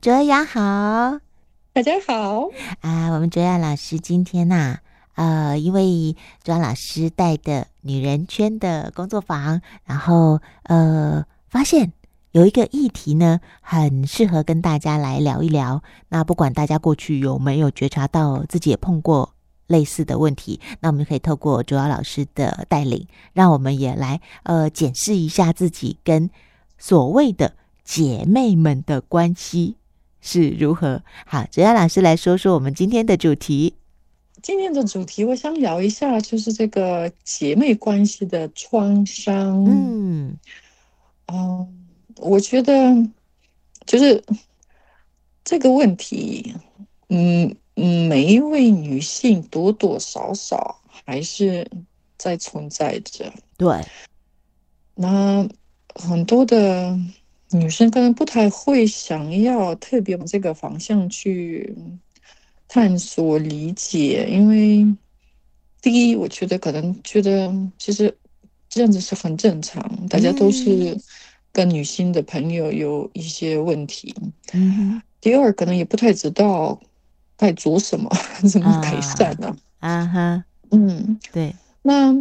卓雅好，大家好啊！我们卓雅老师今天呐、呃，因为卓雅老师带的女人圈的工作坊，然后呃，发现有一个议题呢，很适合跟大家来聊一聊。那不管大家过去有没有觉察到自己也碰过类似的问题，那我们可以透过卓雅老师的带领，让我们也来呃检视一下自己跟所谓的姐妹们的关系是如何？好，哲雅老师来说说我们今天的主题。今天的主题，我想聊一下，就是这个姐妹关系的创伤。嗯，嗯，我觉得就是这个问题，嗯嗯，每一位女性多多少少还是在存在着。对，那很多的。女生可能不太会想要特别往这个方向去探索理解，因为第一，我觉得可能觉得其实这样子是很正常，大家都是跟女性的朋友有一些问题。嗯，第二，可能也不太知道该做什么，怎么改善呢？啊哈，嗯，对，那。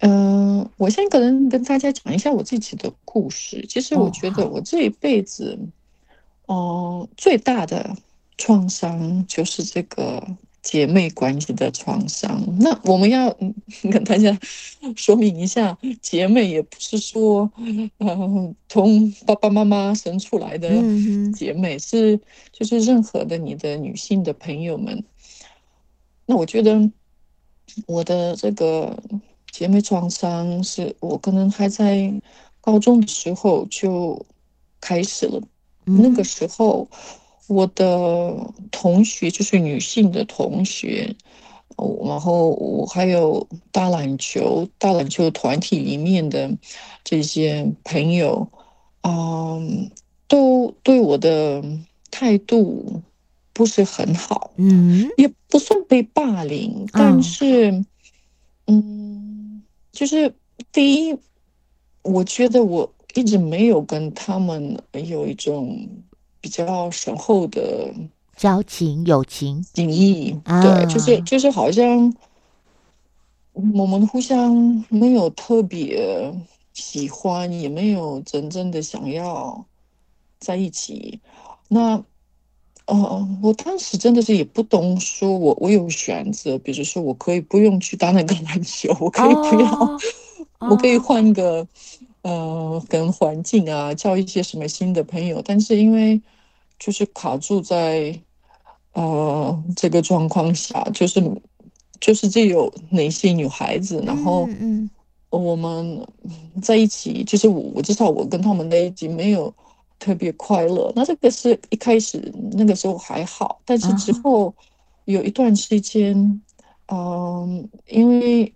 嗯、呃，我先可能跟大家讲一下我自己的故事。其实我觉得我这一辈子，哦、呃，最大的创伤就是这个姐妹关系的创伤。那我们要 跟大家 说明一下，姐妹也不是说，嗯、呃，从爸爸妈妈生出来的姐妹，是就是任何的你的女性的朋友们。那我觉得我的这个。姐妹创伤是我可能还在高中的时候就开始了。嗯、那个时候，我的同学就是女性的同学，然后我还有打篮球、打篮球团体里面的这些朋友，嗯，都对我的态度不是很好。嗯，也不算被霸凌，但是，嗯。嗯就是第一，我觉得我一直没有跟他们有一种比较深厚的交情、友情、情谊。啊、对，就是就是好像我们互相没有特别喜欢，也没有真正的想要在一起。那。哦，我当时真的是也不懂，说我我有选择，比如说我可以不用去打那个篮球，我可以不要，oh, oh. 我可以换个呃跟环境啊，交一些什么新的朋友。但是因为就是卡住在呃这个状况下，就是就是这有哪些女孩子，然后嗯，我们在一起，就是我我至少我跟他们在一起没有。特别快乐，那这个是一开始那个时候还好，但是之后有一段时间，嗯、呃，因为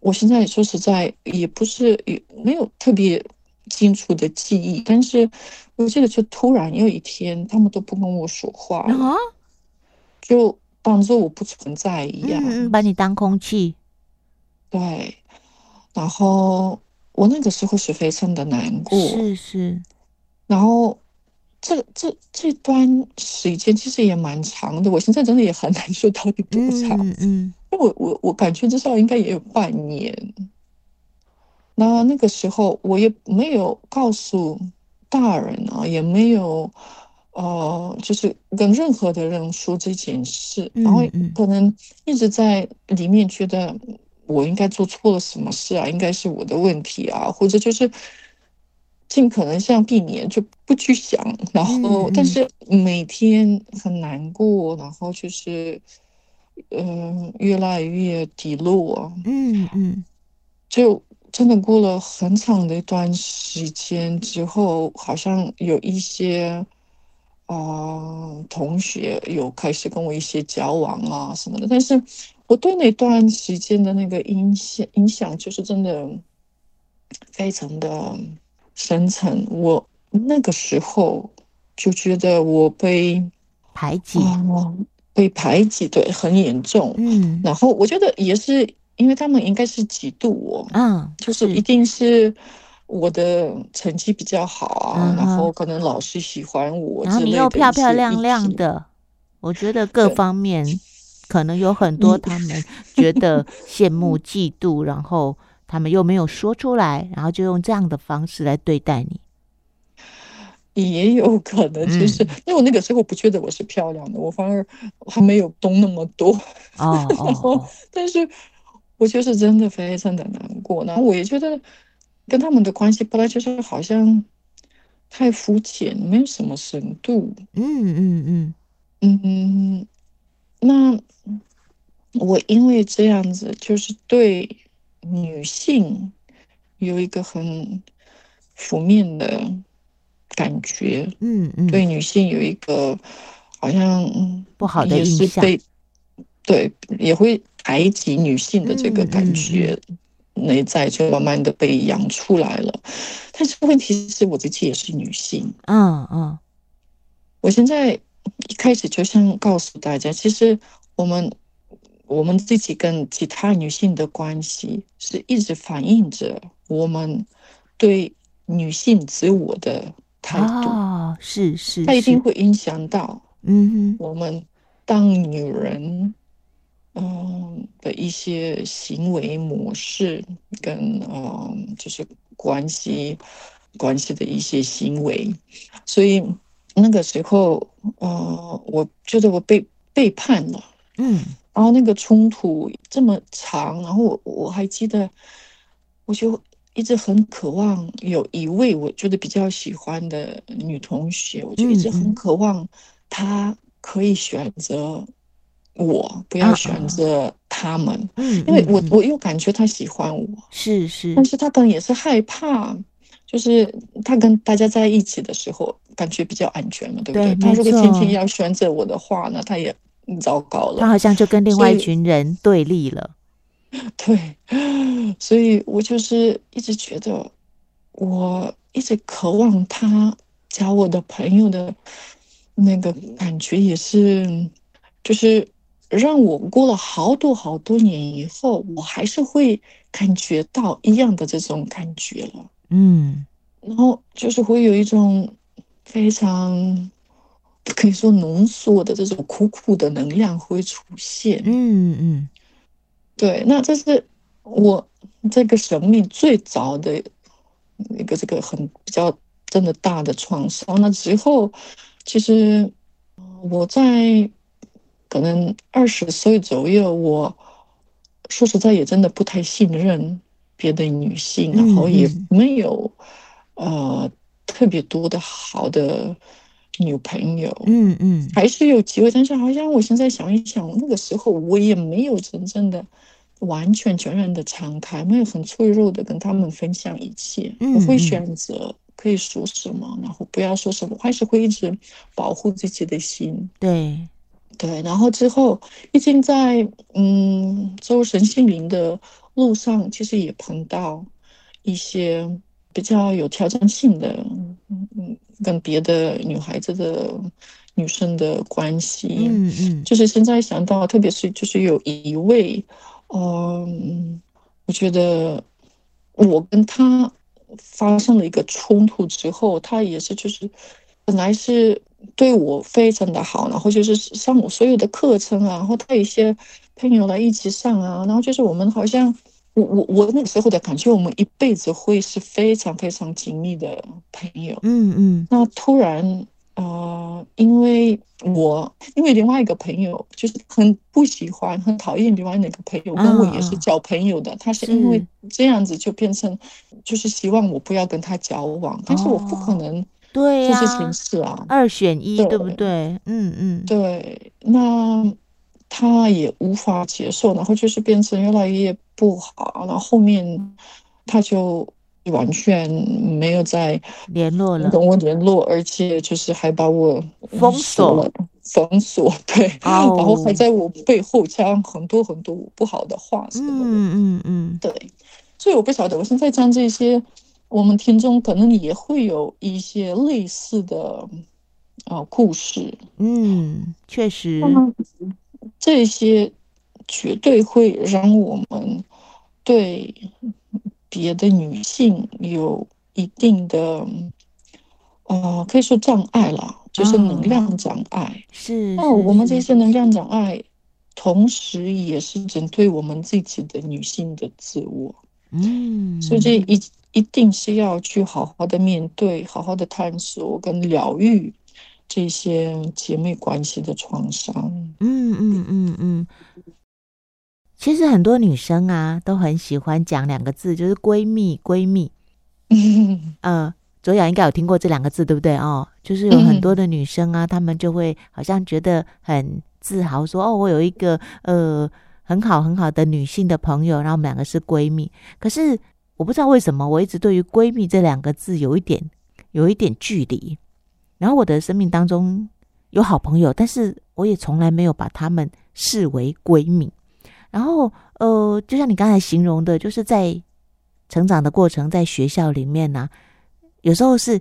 我现在说实在也不是也没有特别清楚的记忆，但是我记得就突然有一天，他们都不跟我说话了，就当做我不存在一样，嗯，把你当空气，对，然后我那个时候是非常的难过，是是。然后，这这这段时间其实也蛮长的。我现在真的也很难说到底多长。嗯，嗯，因为我我我感觉至少应该也有半年。那那个时候我也没有告诉大人啊，也没有呃，就是跟任何的人说这件事。然后可能一直在里面觉得我应该做错了什么事啊，应该是我的问题啊，或者就是。尽可能像避免就不去想，然后但是每天很难过，然后就是嗯、呃、越来越低落，嗯嗯，就真的过了很长的一段时间之后，好像有一些啊、呃、同学有开始跟我一些交往啊什么的，但是我对那段时间的那个影响影响就是真的非常的。深层，我那个时候就觉得我被排挤，哦，被排挤，对，很严重。嗯，然后我觉得也是因为他们应该是嫉妒我，嗯，就是一定是我的成绩比较好啊，uh. 然后可能老师喜欢我，然后你又漂漂亮亮的，我觉得各方面可能有很多他们觉得羡慕、嫉妒，然后他们又没有说出来，然后就用这样的方式来对待你。也有可能，就是、嗯、因为我那个时候不觉得我是漂亮的，我反而还没有懂那么多。哦，然后，但是我就是真的非常的难过。然后我也觉得跟他们的关系本来就是好像太肤浅，没有什么深度。嗯嗯嗯嗯嗯。那我因为这样子，就是对女性有一个很负面的。感觉，嗯嗯，对女性有一个好像不好的印象，对，也会排挤女性的这个感觉，内在就慢慢的被养出来了。但是问题是我自己也是女性，嗯嗯，我现在一开始就想告诉大家，其实我们我们自己跟其他女性的关系，是一直反映着我们对女性自我的。态度、哦、是是，它一定会影响到，嗯哼，我们当女人，嗯的一些行为模式跟嗯，就是关系关系的一些行为，所以那个时候，呃，我觉得我被背叛了，嗯，然后那个冲突这么长，然后我我还记得，我就。一直很渴望有一位我觉得比较喜欢的女同学，我就一直很渴望她可以选择我，不要选择他们。嗯，因为我我又感觉她喜欢我，是是，但是她可能也是害怕，就是他跟大家在一起的时候感觉比较安全嘛，对不对？他如果天天要选择我的话，那他也糟糕了。他好像就跟另外一群人对立了。对，所以我就是一直觉得，我一直渴望他交我的朋友的那个感觉，也是，就是让我过了好多好多年以后，我还是会感觉到一样的这种感觉了。嗯，然后就是会有一种非常可以说浓缩的这种苦苦的能量会出现。嗯嗯。对，那这是我这个生命最早的一个这个很比较真的大的创伤。那之后，其实我在可能二十岁左右，我说实在也真的不太信任别的女性，然后也没有呃特别多的好的女朋友。嗯嗯，还是有机会，但是好像我现在想一想，那个时候我也没有真正的。完全全然的敞开，没有很脆弱的跟他们分享一切。嗯、我会选择可以说什么，然后不要说什么，还是会一直保护自己的心。对，对。然后之后，毕竟在嗯周神心灵的路上，其实也碰到一些比较有挑战性的，嗯嗯，跟别的女孩子的女生的关系。嗯嗯，就是现在想到，特别是就是有一位。嗯，我觉得我跟他发生了一个冲突之后，他也是就是本来是对我非常的好，然后就是上我所有的课程啊，然后带一些朋友来一起上啊，然后就是我们好像我我我那个时候的感觉，我们一辈子会是非常非常紧密的朋友。嗯嗯，那突然。呃，因为我因为另外一个朋友就是很不喜欢、很讨厌另外那个朋友，跟我也是交朋友的。他是因为这样子就变成，就是希望我不要跟他交往，但是我不可能做这件事啊，二选一，对不对？嗯嗯，对。那他也无法接受，然后就是变成越来越不好，然后后面他就。完全没有再联络了，跟我联络，而且就是还把我封锁。了，封锁，对，oh. 然后还在我背后讲很多很多不好的话什么的，嗯嗯嗯，对，所以我不晓得，我现在讲这些，我们听众可能也会有一些类似的啊故事，嗯，确实，这些绝对会让我们对。别的女性有一定的，呃，可以说障碍了，就是能量障碍。哦、是，那我们这些能量障碍，同时也是针对我们自己的女性的自我。嗯，所以这一一定是要去好好的面对，好好的探索跟疗愈这些姐妹关系的创伤。嗯嗯嗯嗯。其实很多女生啊，都很喜欢讲两个字，就是闺蜜。闺蜜，嗯、呃，卓雅应该有听过这两个字，对不对？哦，就是有很多的女生啊，她们就会好像觉得很自豪说，说哦，我有一个呃很好很好的女性的朋友，然后我们两个是闺蜜。可是我不知道为什么，我一直对于闺蜜这两个字有一点有一点距离。然后我的生命当中有好朋友，但是我也从来没有把他们视为闺蜜。然后，呃，就像你刚才形容的，就是在成长的过程，在学校里面呢、有时候是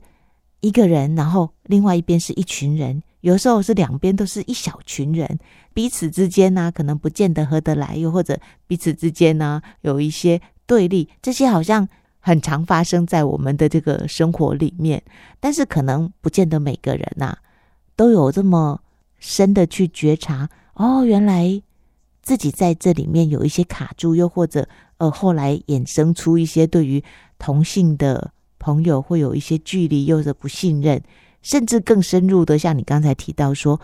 一个人，然后另外一边是一群人，有时候是两边都是一小群人，彼此之间呢、可能不见得合得来，又或者彼此之间呢、有一些对立，这些好像很常发生在我们的这个生活里面，但是可能不见得每个人呐、都有这么深的去觉察，哦，原来。自己在这里面有一些卡住，又或者呃，后来衍生出一些对于同性的朋友会有一些距离，又或者不信任，甚至更深入的，像你刚才提到说，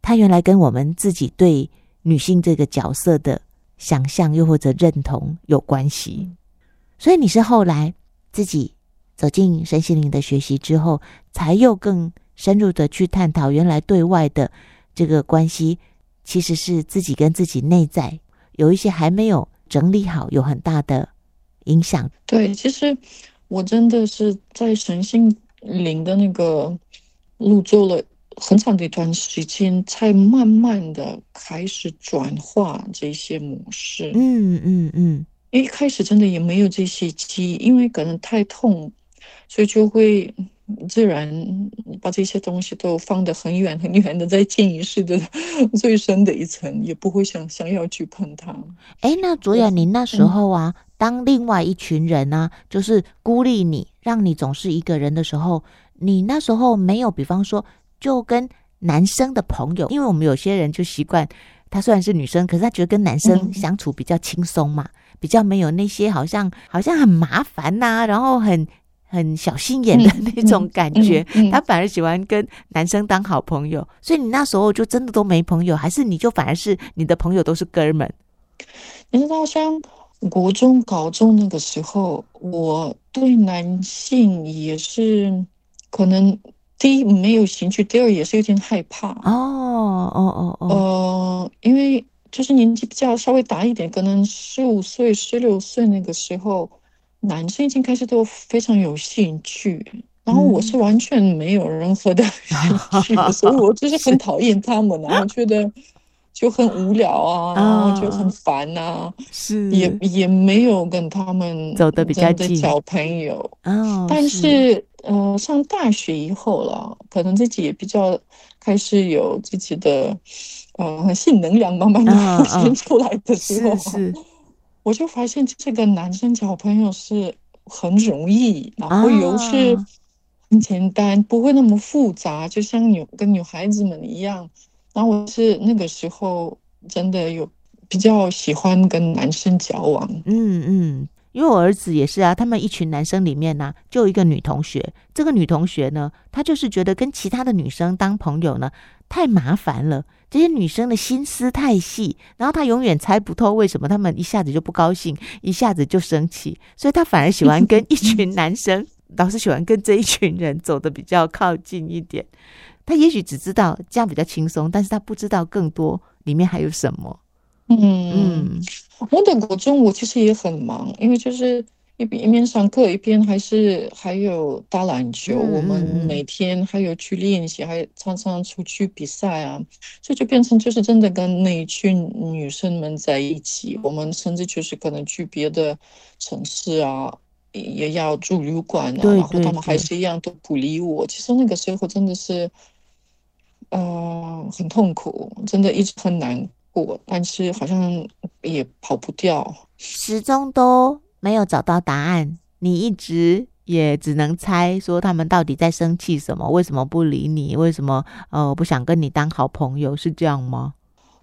他原来跟我们自己对女性这个角色的想象，又或者认同有关系。所以你是后来自己走进身心灵的学习之后，才又更深入的去探讨原来对外的这个关系。其实是自己跟自己内在有一些还没有整理好，有很大的影响。对，其实我真的是在神性灵的那个路做了很长的一段时间，才慢慢的开始转化这些模式。嗯嗯嗯，因为一开始真的也没有这些记忆，因为可能太痛，所以就会。自然把这些东西都放得很远很远的，在潜意识的最深的一层，也不会想想要去碰它。哎，那卓雅，你那时候啊，嗯、当另外一群人呢、啊，就是孤立你，让你总是一个人的时候，你那时候没有，比方说，就跟男生的朋友，因为我们有些人就习惯，他虽然是女生，可是他觉得跟男生相处比较轻松嘛，嗯、比较没有那些好像好像很麻烦呐、啊，然后很。很小心眼的那种感觉，嗯嗯嗯、他反而喜欢跟男生当好朋友，所以你那时候就真的都没朋友，还是你就反而是你的朋友都是哥们？你知道，像国中、高中那个时候，我对男性也是可能第一没有兴趣，第二也是有点害怕。哦哦哦哦，呃，因为就是年纪比较稍微大一点，可能十五岁、十六岁那个时候。男生已经开始都非常有兴趣，然后我是完全没有任何的 兴趣，嗯、所以我就是很讨厌他们，然后觉得就很无聊啊，然后就很烦啊，是也也没有跟他们走的比较近交朋友。哦，但是呃，上大学以后了，可能自己也比较开始有自己的呃性能量慢慢的浮现出来的时候。我就发现这个男生交朋友是很容易，然后又是很简单，啊、不会那么复杂，就像女跟女孩子们一样。然后我是那个时候真的有比较喜欢跟男生交往。嗯嗯，因为我儿子也是啊，他们一群男生里面呢、啊，就有一个女同学。这个女同学呢，她就是觉得跟其他的女生当朋友呢太麻烦了。这些女生的心思太细，然后她永远猜不透为什么她们一下子就不高兴，一下子就生气，所以她反而喜欢跟一群男生，老是喜欢跟这一群人走的比较靠近一点。她也许只知道这样比较轻松，但是她不知道更多里面还有什么。嗯嗯，我的国中午其实也很忙，因为就是。一边一边上课，一边还是还有打篮球。嗯、我们每天还有去练习，还常常出去比赛啊，所以就变成就是真的跟那一群女生们在一起。我们甚至就是可能去别的城市啊，也要住旅馆啊，对对对，然后他们还是一样都不理我。其实那个时候真的是，呃，很痛苦，真的一直很难过，但是好像也跑不掉，始终都。没有找到答案，你一直也只能猜说他们到底在生气什么，为什么不理你，为什么呃不想跟你当好朋友，是这样吗？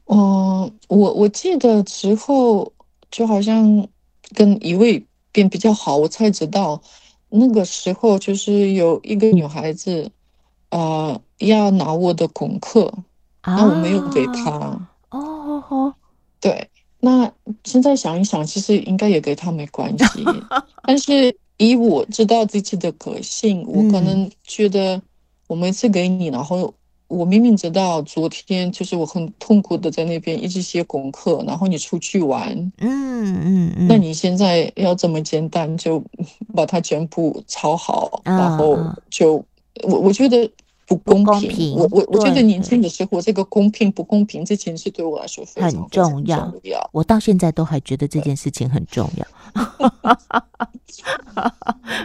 嗯、呃，我我记得之后就好像跟一位变比较好，我才知道那个时候就是有一个女孩子，呃，要拿我的功课，那我没有给她。对，那现在想一想，其实应该也跟他没关系，但是以我知道自己的个性，我可能觉得我每次给你，然后。我明明知道昨天就是我很痛苦的在那边一直写功课，然后你出去玩，嗯嗯嗯，那你现在要这么简单就 把它全部抄好，哦、然后就我我觉得不公平。公平。我我我觉得年轻的时候这个公平不公平这件事对我来说非常很重要。重要。我到现在都还觉得这件事情很重要。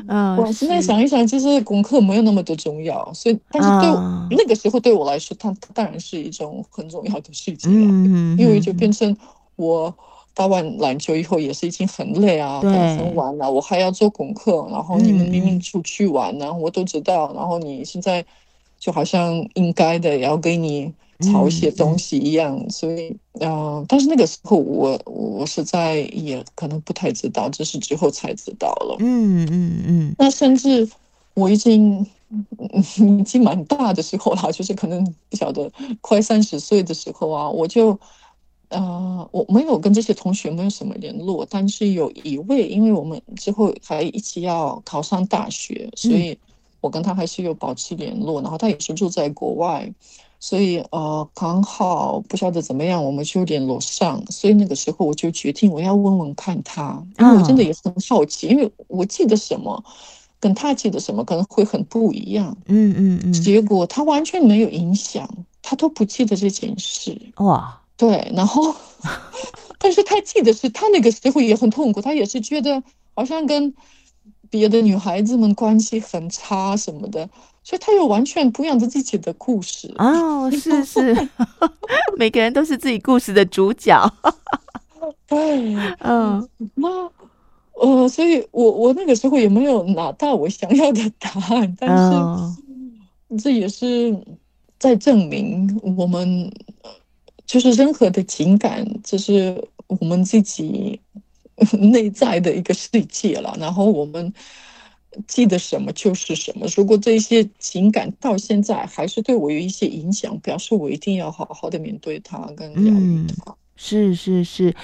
嗯，我现在想一想，其实功课没有那么的重要，所以但是对、嗯、那个时候对我来说，它当然是一种很重要的事情、啊、嗯，因为就变成我打完篮球以后也是已经很累啊，对。很晚了，我还要做功课，然后你们明明出去玩呢、啊，嗯、我都知道，然后你现在就好像应该的要给你。抄一些东西一样，嗯、所以，嗯、呃，但是那个时候我我实在也可能不太知道，这是之后才知道了。嗯嗯嗯。那甚至我已经年纪蛮大的时候了，就是可能不晓得快三十岁的时候啊，我就，呃，我没有跟这些同学没有什么联络，但是有一位，因为我们之后还一起要考上大学，所以我跟他还是有保持联络，然后他也是住在国外。所以呃，刚好不晓得怎么样，我们就联络上。所以那个时候我就决定我要问问看他，因为我真的也很好奇，因为我记得什么，跟他记得什么可能会很不一样。嗯嗯嗯。结果他完全没有影响，他都不记得这件事。哇，对。然后，但是他记得是他那个时候也很痛苦，他也是觉得好像跟别的女孩子们关系很差什么的。所以他有完全不一样的自己的故事哦，是是，每个人都是自己故事的主角。对，嗯，那呃，所以我我那个时候也没有拿到我想要的答案，但是这也是在证明我们就是任何的情感，就是我们自己 内在的一个世界了。然后我们。记得什么就是什么。如果这些情感到现在还是对我有一些影响，表示我一定要好好的面对它跟疗愈它。是是是，